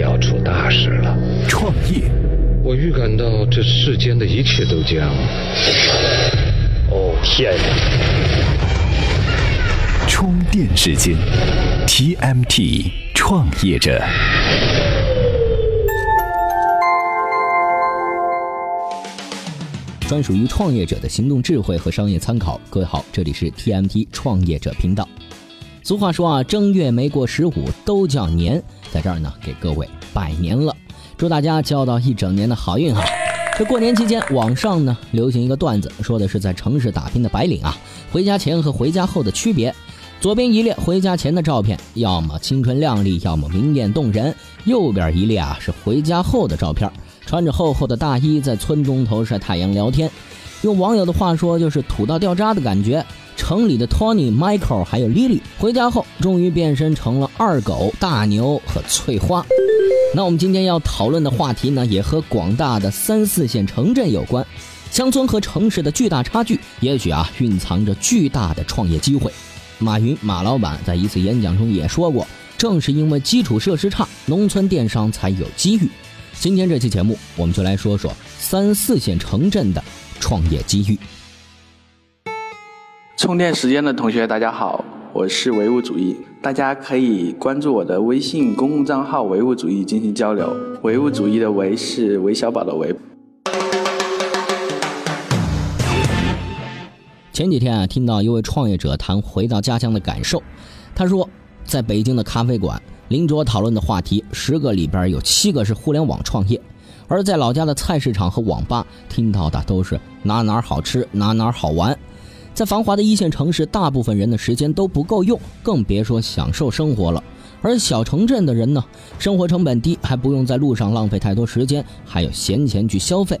要出大事了。创业，我预感到这世间的一切都将……哦天哪！充电时间，TMT 创业者。专属于创业者的行动智慧和商业参考。各位好，这里是 TMT 创业者频道。俗话说啊，正月没过十五都叫年，在这儿呢给各位拜年了，祝大家交到一整年的好运哈。这过年期间，网上呢流行一个段子，说的是在城市打拼的白领啊，回家前和回家后的区别。左边一列回家前的照片，要么青春靓丽，要么明艳动人；右边一列啊是回家后的照片。穿着厚厚的大衣在村中头晒太阳聊天，用网友的话说就是土到掉渣的感觉。城里的 Tony、Michael 还有 Lily 回家后，终于变身成了二狗、大牛和翠花。那我们今天要讨论的话题呢，也和广大的三四线城镇有关。乡村和城市的巨大差距，也许啊蕴藏着巨大的创业机会。马云马老板在一次演讲中也说过，正是因为基础设施差，农村电商才有机遇。今天这期节目，我们就来说说三四线城镇的创业机遇。充电时间的同学，大家好，我是唯物主义，大家可以关注我的微信公共账号“唯物主义”进行交流。唯物主义的“唯”是韦小宝的“韦”。前几天啊，听到一位创业者谈回到家乡的感受，他说，在北京的咖啡馆。邻桌讨论的话题，十个里边有七个是互联网创业；而在老家的菜市场和网吧，听到的都是哪哪好吃，哪哪好玩。在繁华的一线城市，大部分人的时间都不够用，更别说享受生活了。而小城镇的人呢，生活成本低，还不用在路上浪费太多时间，还有闲钱去消费。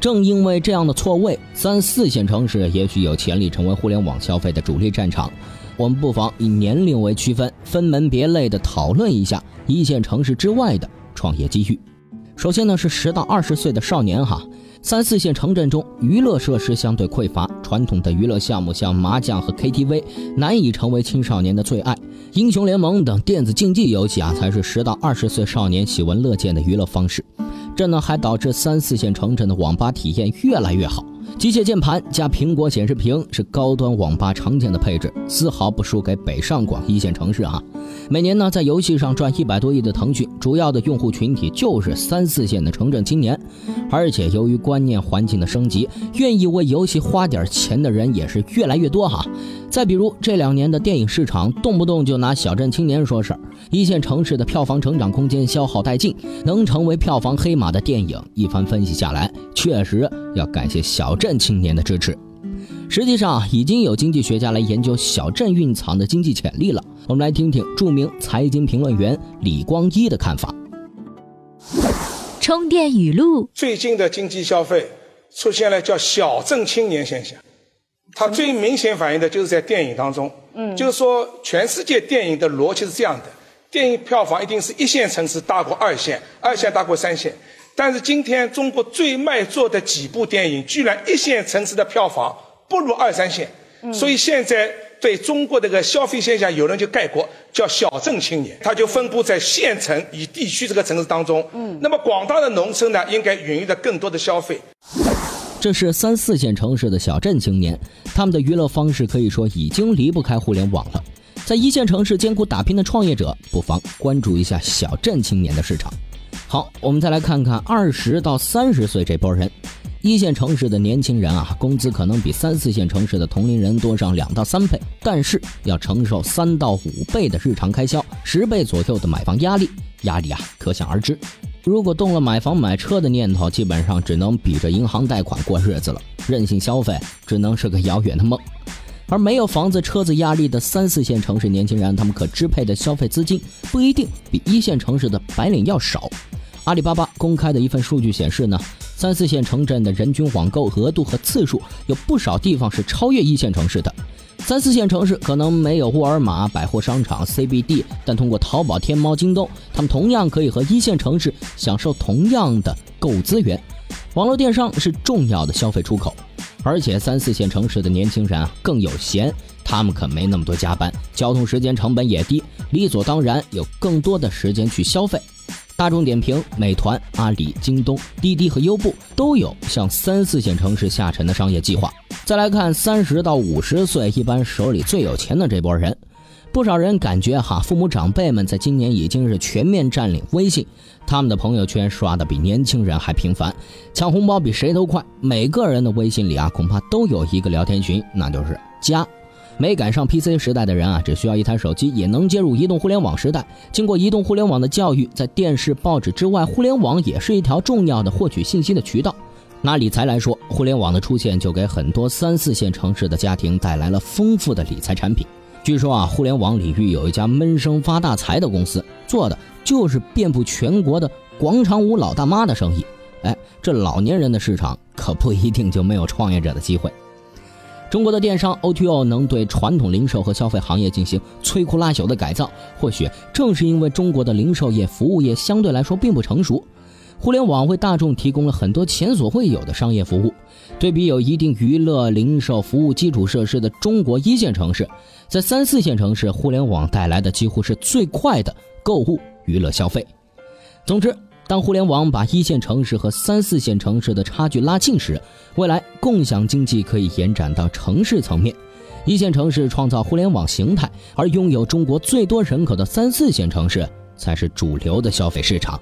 正因为这样的错位，三四线城市也许有潜力成为互联网消费的主力战场。我们不妨以年龄为区分，分门别类的讨论一下一线城市之外的创业机遇。首先呢，是十到二十岁的少年哈，三四线城镇中娱乐设施相对匮乏，传统的娱乐项目像麻将和 KTV 难以成为青少年的最爱，英雄联盟等电子竞技游戏啊才是十到二十岁少年喜闻乐见的娱乐方式。这呢还导致三四线城镇的网吧体验越来越好。机械键盘加苹果显示屏是高端网吧常见的配置，丝毫不输给北上广一线城市啊。每年呢，在游戏上赚一百多亿的腾讯，主要的用户群体就是三四线的城镇青年。而且由于观念环境的升级，愿意为游戏花点钱的人也是越来越多哈。再比如这两年的电影市场，动不动就拿小镇青年说事儿，一线城市的票房成长空间消耗殆尽，能成为票房黑马的电影，一番分析下来，确实要感谢小镇青年的支持。实际上，已经有经济学家来研究小镇蕴藏的经济潜力了。我们来听听著名财经评论员李光一的看法。充电语录：最近的经济消费出现了叫小镇青年现象。它最明显反映的就是在电影当中，嗯，就是说全世界电影的逻辑是这样的：电影票房一定是一线城市大过二线，二线大过三线。但是今天中国最卖座的几部电影，居然一线城市的票房不如二三线。所以现在对中国这个消费现象，有人就概括叫小镇青年，它就分布在县城与地区这个城市当中。嗯，那么广大的农村呢，应该孕育着更多的消费。这是三四线城市的小镇青年，他们的娱乐方式可以说已经离不开互联网了。在一线城市艰苦打拼的创业者，不妨关注一下小镇青年的市场。好，我们再来看看二十到三十岁这波人。一线城市的年轻人啊，工资可能比三四线城市的同龄人多上两到三倍，但是要承受三到五倍的日常开销，十倍左右的买房压力，压力啊可想而知。如果动了买房买车的念头，基本上只能比着银行贷款过日子了，任性消费只能是个遥远的梦。而没有房子车子压力的三四线城市年轻人，他们可支配的消费资金不一定比一线城市的白领要少。阿里巴巴公开的一份数据显示呢。三四线城镇的人均网购额度和次数，有不少地方是超越一线城市的。三四线城市可能没有沃尔玛、百货商场、CBD，但通过淘宝、天猫、京东，他们同样可以和一线城市享受同样的购物资源。网络电商是重要的消费出口，而且三四线城市的年轻人啊更有闲，他们可没那么多加班，交通时间成本也低，理所当然有更多的时间去消费。大众点评、美团、阿里、京东、滴滴和优步都有向三四线城市下沉的商业计划。再来看三十到五十岁，一般手里最有钱的这波人，不少人感觉哈，父母长辈们在今年已经是全面占领微信，他们的朋友圈刷的比年轻人还频繁，抢红包比谁都快。每个人的微信里啊，恐怕都有一个聊天群，那就是家。没赶上 PC 时代的人啊，只需要一台手机也能接入移动互联网时代。经过移动互联网的教育，在电视、报纸之外，互联网也是一条重要的获取信息的渠道。拿理财来说，互联网的出现就给很多三四线城市的家庭带来了丰富的理财产品。据说啊，互联网领域有一家闷声发大财的公司，做的就是遍布全国的广场舞老大妈的生意。哎，这老年人的市场可不一定就没有创业者的机会。中国的电商 O2O 能对传统零售和消费行业进行摧枯拉朽的改造，或许正是因为中国的零售业、服务业相对来说并不成熟，互联网为大众提供了很多前所未有的商业服务。对比有一定娱乐、零售服务基础设施的中国一线城市，在三四线城市，互联网带来的几乎是最快的购物、娱乐、消费。总之。当互联网把一线城市和三四线城市的差距拉近时，未来共享经济可以延展到城市层面。一线城市创造互联网形态，而拥有中国最多人口的三四线城市才是主流的消费市场。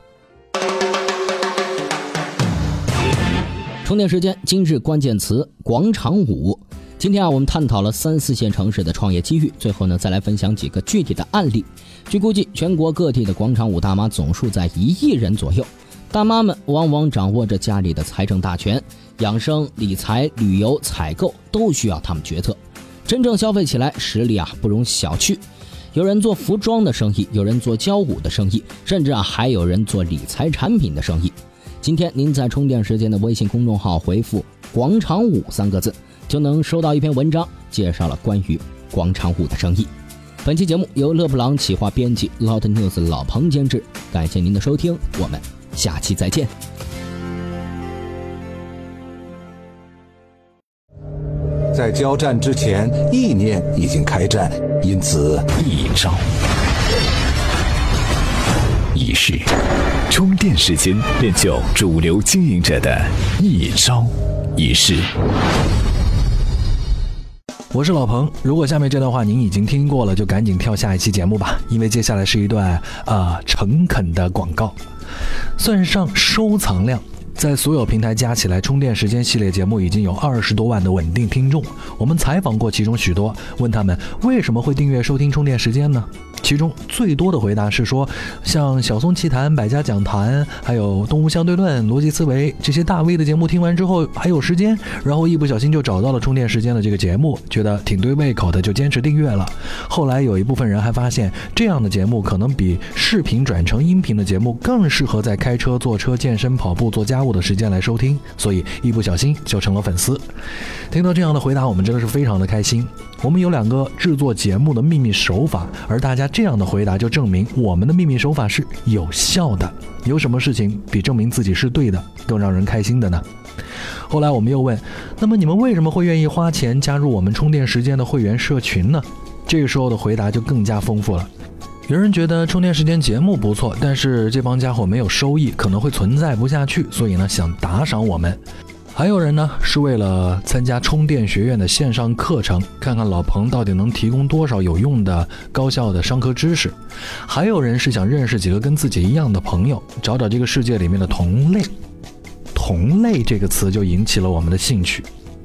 充电时间，今日关键词：广场舞。今天啊，我们探讨了三四线城市的创业机遇。最后呢，再来分享几个具体的案例。据估计，全国各地的广场舞大妈总数在一亿人左右。大妈们往往掌握着家里的财政大权，养生、理财、旅游、采购都需要他们决策。真正消费起来，实力啊不容小觑。有人做服装的生意，有人做教舞的生意，甚至啊还有人做理财产品的生意。今天您在充电时间的微信公众号回复“广场舞”三个字。就能收到一篇文章，介绍了关于广场舞的生意。本期节目由勒布朗企划编辑，Loud News 老彭监制。感谢您的收听，我们下期再见。在交战之前，意念已经开战，因此一招仪式，充电时间练就主流经营者的一招一式。我是老彭，如果下面这段话您已经听过了，就赶紧跳下一期节目吧，因为接下来是一段啊诚恳的广告，算上收藏量。在所有平台加起来，充电时间系列节目已经有二十多万的稳定听众。我们采访过其中许多，问他们为什么会订阅收听充电时间呢？其中最多的回答是说，像小松奇谈、百家讲坛，还有动物相对论、逻辑思维这些大 V 的节目听完之后还有时间，然后一不小心就找到了充电时间的这个节目，觉得挺对胃口的，就坚持订阅了。后来有一部分人还发现，这样的节目可能比视频转成音频的节目更适合在开车、坐车、健身、跑步、做家务。的时间来收听，所以一不小心就成了粉丝。听到这样的回答，我们真的是非常的开心。我们有两个制作节目的秘密手法，而大家这样的回答就证明我们的秘密手法是有效的。有什么事情比证明自己是对的更让人开心的呢？后来我们又问，那么你们为什么会愿意花钱加入我们充电时间的会员社群呢？这个时候的回答就更加丰富了。有人觉得充电时间节目不错，但是这帮家伙没有收益，可能会存在不下去，所以呢想打赏我们。还有人呢是为了参加充电学院的线上课程，看看老彭到底能提供多少有用的高效的商科知识。还有人是想认识几个跟自己一样的朋友，找找这个世界里面的同类。同类这个词就引起了我们的兴趣。